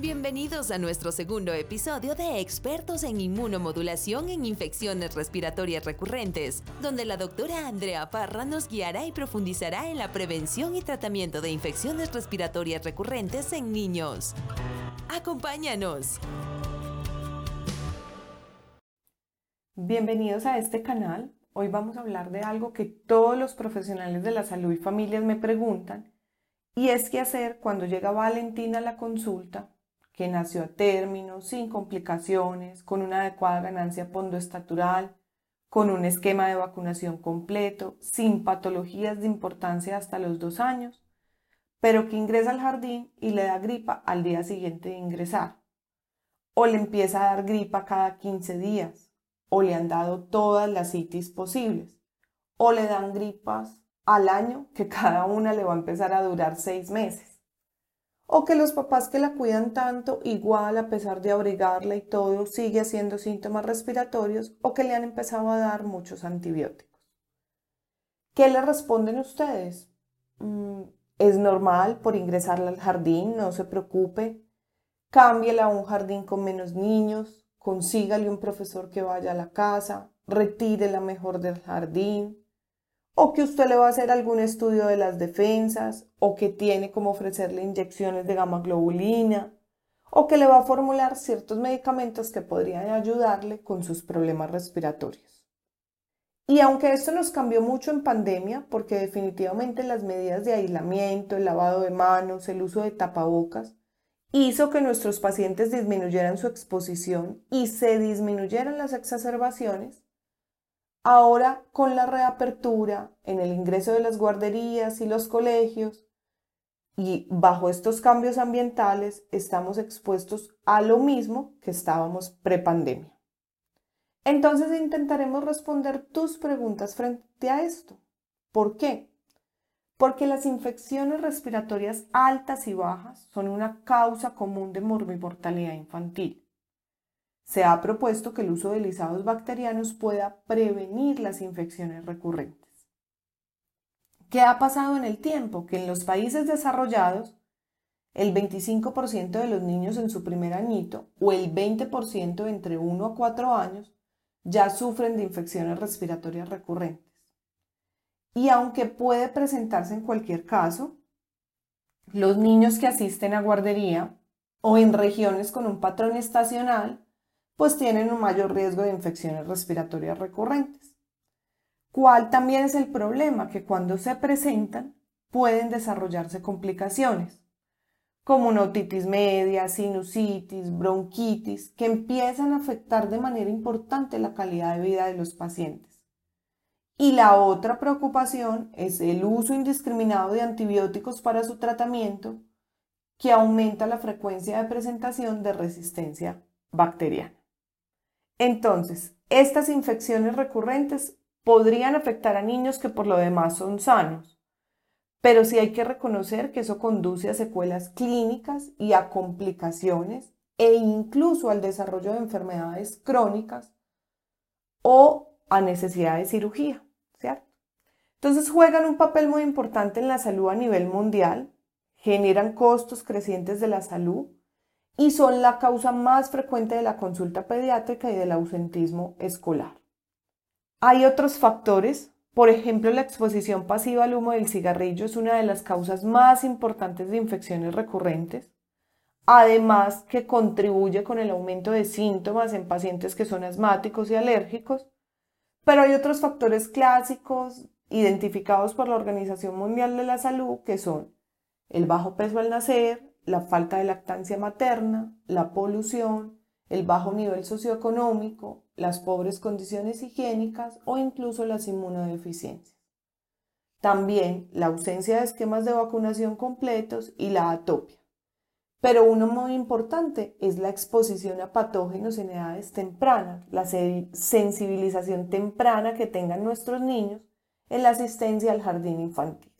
Bienvenidos a nuestro segundo episodio de Expertos en Inmunomodulación en Infecciones Respiratorias Recurrentes, donde la doctora Andrea Parra nos guiará y profundizará en la prevención y tratamiento de infecciones respiratorias recurrentes en niños. ¡Acompáñanos! Bienvenidos a este canal. Hoy vamos a hablar de algo que todos los profesionales de la salud y familias me preguntan, y es qué hacer cuando llega Valentina a la consulta que nació a término, sin complicaciones, con una adecuada ganancia pondoestatural, con un esquema de vacunación completo, sin patologías de importancia hasta los dos años, pero que ingresa al jardín y le da gripa al día siguiente de ingresar, o le empieza a dar gripa cada 15 días, o le han dado todas las citis posibles, o le dan gripas al año que cada una le va a empezar a durar seis meses o que los papás que la cuidan tanto, igual a pesar de abrigarla y todo, sigue haciendo síntomas respiratorios o que le han empezado a dar muchos antibióticos. ¿Qué le responden ustedes? Mm, es normal por ingresarla al jardín, no se preocupe. Cámbiela a un jardín con menos niños, consígale un profesor que vaya a la casa, retírela mejor del jardín, o que usted le va a hacer algún estudio de las defensas, o que tiene como ofrecerle inyecciones de gamma globulina, o que le va a formular ciertos medicamentos que podrían ayudarle con sus problemas respiratorios. Y aunque esto nos cambió mucho en pandemia, porque definitivamente las medidas de aislamiento, el lavado de manos, el uso de tapabocas, hizo que nuestros pacientes disminuyeran su exposición y se disminuyeran las exacerbaciones, Ahora, con la reapertura, en el ingreso de las guarderías y los colegios, y bajo estos cambios ambientales, estamos expuestos a lo mismo que estábamos prepandemia. Entonces intentaremos responder tus preguntas frente a esto. ¿Por qué? Porque las infecciones respiratorias altas y bajas son una causa común de morbimortalidad infantil. Se ha propuesto que el uso de lisados bacterianos pueda prevenir las infecciones recurrentes. ¿Qué ha pasado en el tiempo? Que en los países desarrollados, el 25% de los niños en su primer añito o el 20% entre 1 a 4 años ya sufren de infecciones respiratorias recurrentes. Y aunque puede presentarse en cualquier caso, los niños que asisten a guardería o en regiones con un patrón estacional pues tienen un mayor riesgo de infecciones respiratorias recurrentes. ¿Cuál también es el problema? Que cuando se presentan pueden desarrollarse complicaciones, como una otitis media, sinusitis, bronquitis, que empiezan a afectar de manera importante la calidad de vida de los pacientes. Y la otra preocupación es el uso indiscriminado de antibióticos para su tratamiento, que aumenta la frecuencia de presentación de resistencia bacteriana. Entonces, estas infecciones recurrentes podrían afectar a niños que por lo demás son sanos, pero sí hay que reconocer que eso conduce a secuelas clínicas y a complicaciones e incluso al desarrollo de enfermedades crónicas o a necesidad de cirugía, ¿cierto? Entonces juegan un papel muy importante en la salud a nivel mundial, generan costos crecientes de la salud y son la causa más frecuente de la consulta pediátrica y del ausentismo escolar. Hay otros factores, por ejemplo, la exposición pasiva al humo del cigarrillo es una de las causas más importantes de infecciones recurrentes, además que contribuye con el aumento de síntomas en pacientes que son asmáticos y alérgicos, pero hay otros factores clásicos identificados por la Organización Mundial de la Salud que son el bajo peso al nacer, la falta de lactancia materna, la polución, el bajo nivel socioeconómico, las pobres condiciones higiénicas o incluso las inmunodeficiencias. También la ausencia de esquemas de vacunación completos y la atopia. Pero uno muy importante es la exposición a patógenos en edades tempranas, la sensibilización temprana que tengan nuestros niños en la asistencia al jardín infantil.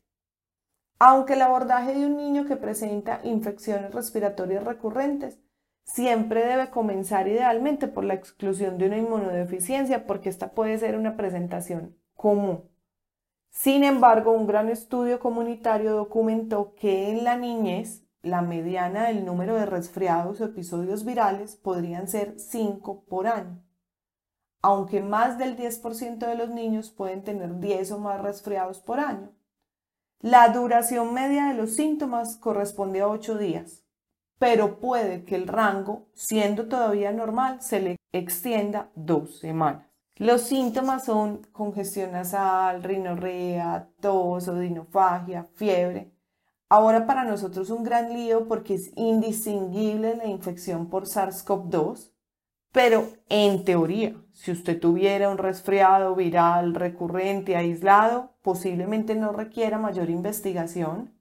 Aunque el abordaje de un niño que presenta infecciones respiratorias recurrentes siempre debe comenzar idealmente por la exclusión de una inmunodeficiencia porque esta puede ser una presentación común. Sin embargo, un gran estudio comunitario documentó que en la niñez la mediana del número de resfriados o episodios virales podrían ser 5 por año, aunque más del 10% de los niños pueden tener 10 o más resfriados por año. La duración media de los síntomas corresponde a 8 días, pero puede que el rango, siendo todavía normal, se le extienda dos semanas. Los síntomas son congestión nasal, rinorrea, tos, odinofagia, fiebre. Ahora para nosotros un gran lío porque es indistinguible la infección por SARS-CoV-2, pero en teoría, si usted tuviera un resfriado viral recurrente aislado, posiblemente no requiera mayor investigación,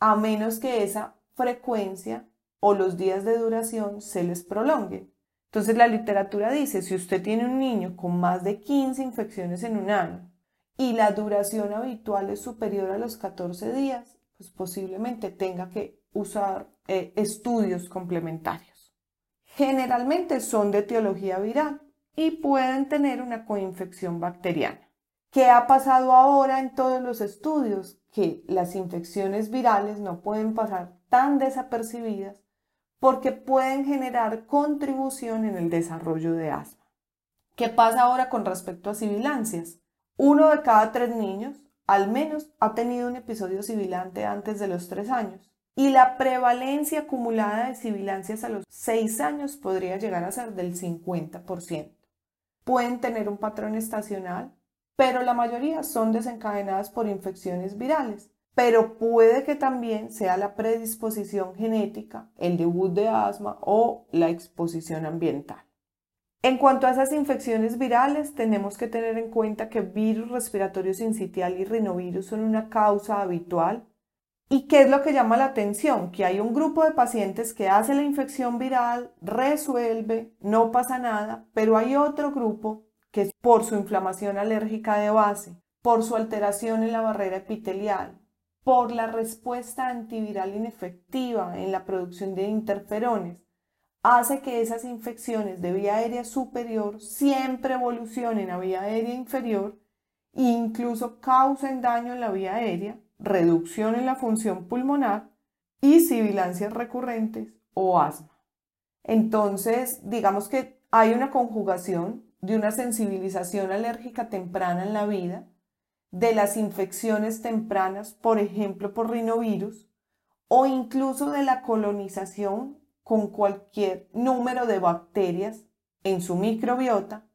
a menos que esa frecuencia o los días de duración se les prolonguen. Entonces la literatura dice, si usted tiene un niño con más de 15 infecciones en un año y la duración habitual es superior a los 14 días, pues posiblemente tenga que usar eh, estudios complementarios. Generalmente son de etiología viral y pueden tener una coinfección bacteriana. ¿Qué ha pasado ahora en todos los estudios? Que las infecciones virales no pueden pasar tan desapercibidas porque pueden generar contribución en el desarrollo de asma. ¿Qué pasa ahora con respecto a sibilancias? Uno de cada tres niños al menos ha tenido un episodio sibilante antes de los tres años y la prevalencia acumulada de sibilancias a los seis años podría llegar a ser del 50%. Pueden tener un patrón estacional, pero la mayoría son desencadenadas por infecciones virales pero puede que también sea la predisposición genética, el debut de asma o la exposición ambiental. En cuanto a esas infecciones virales, tenemos que tener en cuenta que virus respiratorio sincitial y rinovirus son una causa habitual. ¿Y qué es lo que llama la atención? Que hay un grupo de pacientes que hace la infección viral, resuelve, no pasa nada, pero hay otro grupo que es por su inflamación alérgica de base, por su alteración en la barrera epitelial, por la respuesta antiviral inefectiva en la producción de interferones, hace que esas infecciones de vía aérea superior siempre evolucionen a vía aérea inferior e incluso causen daño en la vía aérea, reducción en la función pulmonar y sibilancias recurrentes o asma. Entonces, digamos que hay una conjugación de una sensibilización alérgica temprana en la vida, de las infecciones tempranas, por ejemplo por rinovirus, o incluso de la colonización con cualquier número de bacterias en su microbiota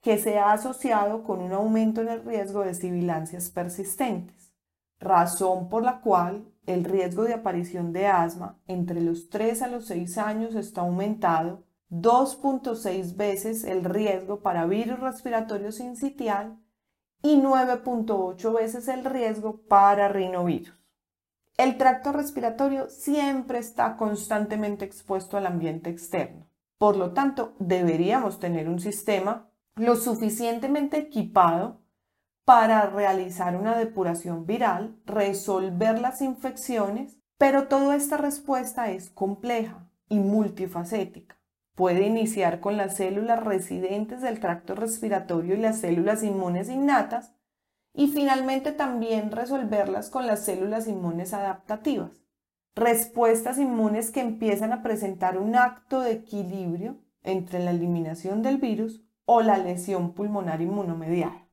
que se ha asociado con un aumento en el riesgo de sibilancias persistentes, razón por la cual el riesgo de aparición de asma entre los 3 a los 6 años está aumentado 2.6 veces el riesgo para virus respiratorio sincitial y 9.8 veces el riesgo para rinovirus. El tracto respiratorio siempre está constantemente expuesto al ambiente externo. Por lo tanto, deberíamos tener un sistema lo suficientemente equipado para realizar una depuración viral, resolver las infecciones, pero toda esta respuesta es compleja y multifacética. Puede iniciar con las células residentes del tracto respiratorio y las células inmunes innatas y finalmente también resolverlas con las células inmunes adaptativas. Respuestas inmunes que empiezan a presentar un acto de equilibrio entre la eliminación del virus o la lesión pulmonar inmunomediada.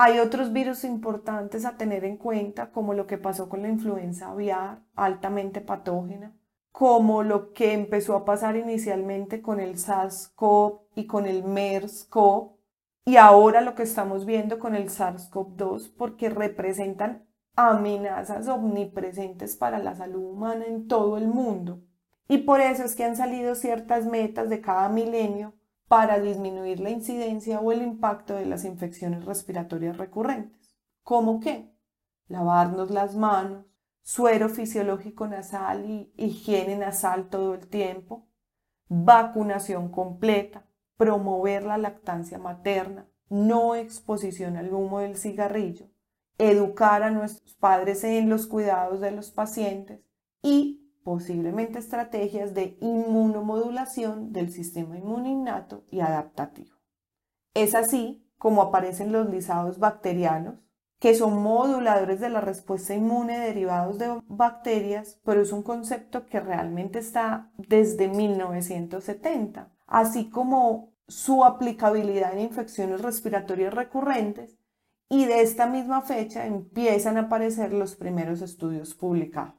Hay otros virus importantes a tener en cuenta, como lo que pasó con la influenza aviar, altamente patógena, como lo que empezó a pasar inicialmente con el SARS-CoV y con el MERS-CoV, y ahora lo que estamos viendo con el SARS-CoV-2, porque representan amenazas omnipresentes para la salud humana en todo el mundo. Y por eso es que han salido ciertas metas de cada milenio para disminuir la incidencia o el impacto de las infecciones respiratorias recurrentes. ¿Cómo qué? Lavarnos las manos, suero fisiológico nasal y higiene nasal todo el tiempo, vacunación completa, promover la lactancia materna, no exposición al humo del cigarrillo, educar a nuestros padres en los cuidados de los pacientes y posiblemente estrategias de inmunomodulación del sistema inmune innato y adaptativo. Es así como aparecen los lisados bacterianos, que son moduladores de la respuesta inmune derivados de bacterias, pero es un concepto que realmente está desde 1970, así como su aplicabilidad en infecciones respiratorias recurrentes y de esta misma fecha empiezan a aparecer los primeros estudios publicados.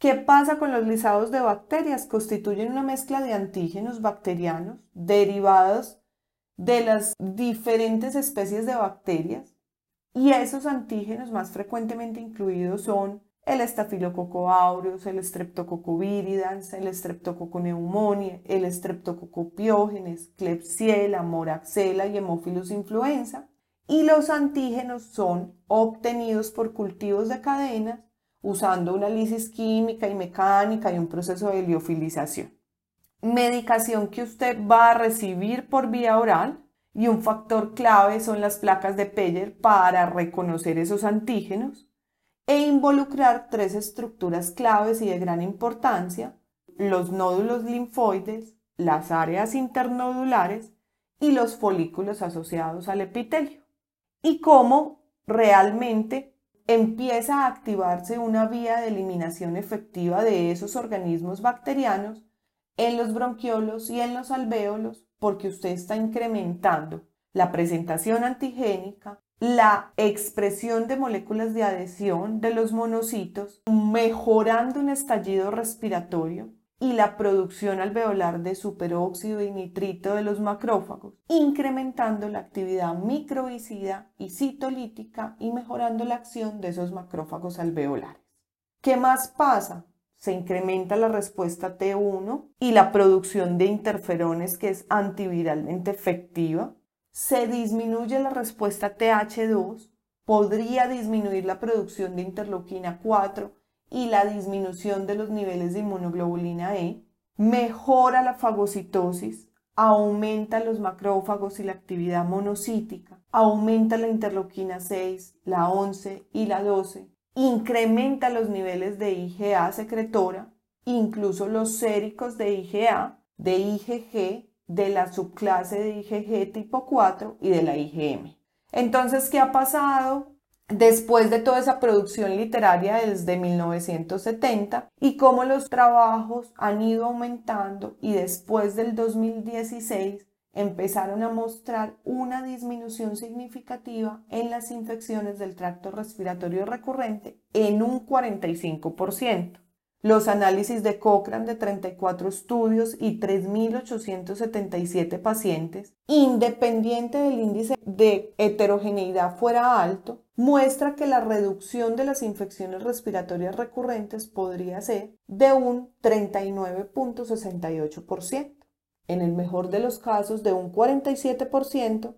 ¿Qué pasa con los lisados de bacterias? Constituyen una mezcla de antígenos bacterianos derivados de las diferentes especies de bacterias y esos antígenos más frecuentemente incluidos son el estafilococo aureus, el streptococo viridans, el streptococo pneumoniae, el streptococo piógenes, klebsiella, moraxella y hemophilus influenza. Y los antígenos son obtenidos por cultivos de cadenas usando una lisis química y mecánica y un proceso de liofilización. Medicación que usted va a recibir por vía oral y un factor clave son las placas de Peyer para reconocer esos antígenos e involucrar tres estructuras claves y de gran importancia, los nódulos linfoides, las áreas internodulares y los folículos asociados al epitelio. Y cómo realmente empieza a activarse una vía de eliminación efectiva de esos organismos bacterianos en los bronquiolos y en los alvéolos porque usted está incrementando la presentación antigénica, la expresión de moléculas de adhesión de los monocitos, mejorando un estallido respiratorio y la producción alveolar de superóxido y nitrito de los macrófagos, incrementando la actividad microbicida y citolítica y mejorando la acción de esos macrófagos alveolares. ¿Qué más pasa? se incrementa la respuesta T1 y la producción de interferones que es antiviralmente efectiva. Se disminuye la respuesta TH2, podría disminuir la producción de interleuquina 4 y la disminución de los niveles de inmunoglobulina E. Mejora la fagocitosis, aumenta los macrófagos y la actividad monocítica, aumenta la interleuquina 6, la 11 y la 12 incrementa los niveles de IgA secretora, incluso los séricos de IgA, de IgG, de la subclase de IgG tipo 4 y de la IgM. Entonces, ¿qué ha pasado después de toda esa producción literaria desde 1970 y cómo los trabajos han ido aumentando y después del 2016 empezaron a mostrar una disminución significativa en las infecciones del tracto respiratorio recurrente en un 45%. Los análisis de Cochrane de 34 estudios y 3.877 pacientes, independiente del índice de heterogeneidad fuera alto, muestra que la reducción de las infecciones respiratorias recurrentes podría ser de un 39.68% en el mejor de los casos de un 47%,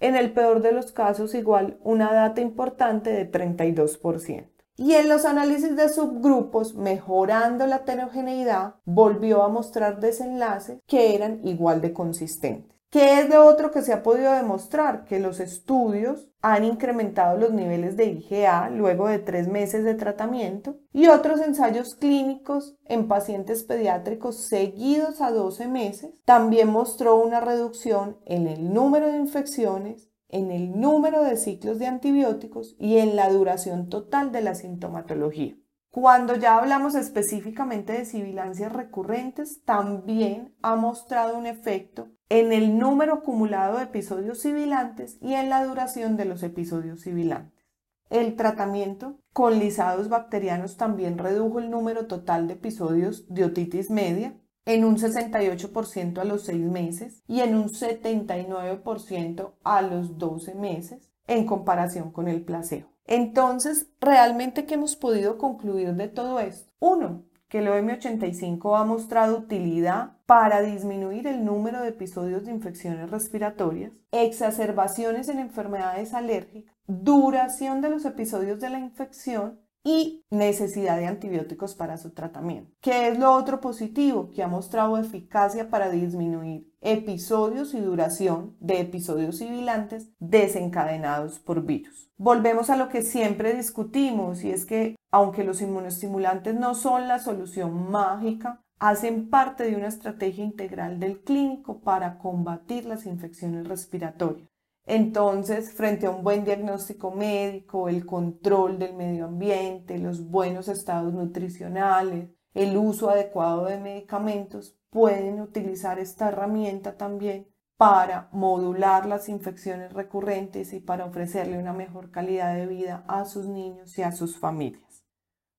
en el peor de los casos igual una data importante de 32%. Y en los análisis de subgrupos, mejorando la heterogeneidad, volvió a mostrar desenlaces que eran igual de consistentes. ¿Qué es de otro que se ha podido demostrar? Que los estudios han incrementado los niveles de IgA luego de tres meses de tratamiento y otros ensayos clínicos en pacientes pediátricos seguidos a 12 meses también mostró una reducción en el número de infecciones, en el número de ciclos de antibióticos y en la duración total de la sintomatología. Cuando ya hablamos específicamente de sibilancias recurrentes, también ha mostrado un efecto en el número acumulado de episodios sibilantes y en la duración de los episodios sibilantes. El tratamiento con lisados bacterianos también redujo el número total de episodios de otitis media en un 68% a los 6 meses y en un 79% a los 12 meses en comparación con el placebo. Entonces, ¿realmente qué hemos podido concluir de todo esto? Uno, que el OM85 ha mostrado utilidad para disminuir el número de episodios de infecciones respiratorias, exacerbaciones en enfermedades alérgicas, duración de los episodios de la infección y necesidad de antibióticos para su tratamiento. ¿Qué es lo otro positivo? Que ha mostrado eficacia para disminuir episodios y duración de episodios sibilantes desencadenados por virus. Volvemos a lo que siempre discutimos y es que aunque los inmunoestimulantes no son la solución mágica, hacen parte de una estrategia integral del clínico para combatir las infecciones respiratorias. Entonces, frente a un buen diagnóstico médico, el control del medio ambiente, los buenos estados nutricionales, el uso adecuado de medicamentos, pueden utilizar esta herramienta también para modular las infecciones recurrentes y para ofrecerle una mejor calidad de vida a sus niños y a sus familias.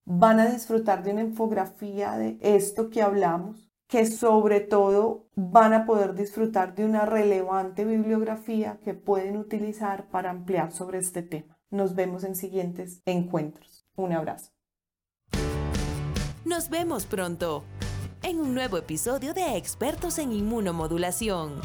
Van a disfrutar de una infografía de esto que hablamos, que sobre todo van a poder disfrutar de una relevante bibliografía que pueden utilizar para ampliar sobre este tema. Nos vemos en siguientes encuentros. Un abrazo. Nos vemos pronto en un nuevo episodio de Expertos en Inmunomodulación.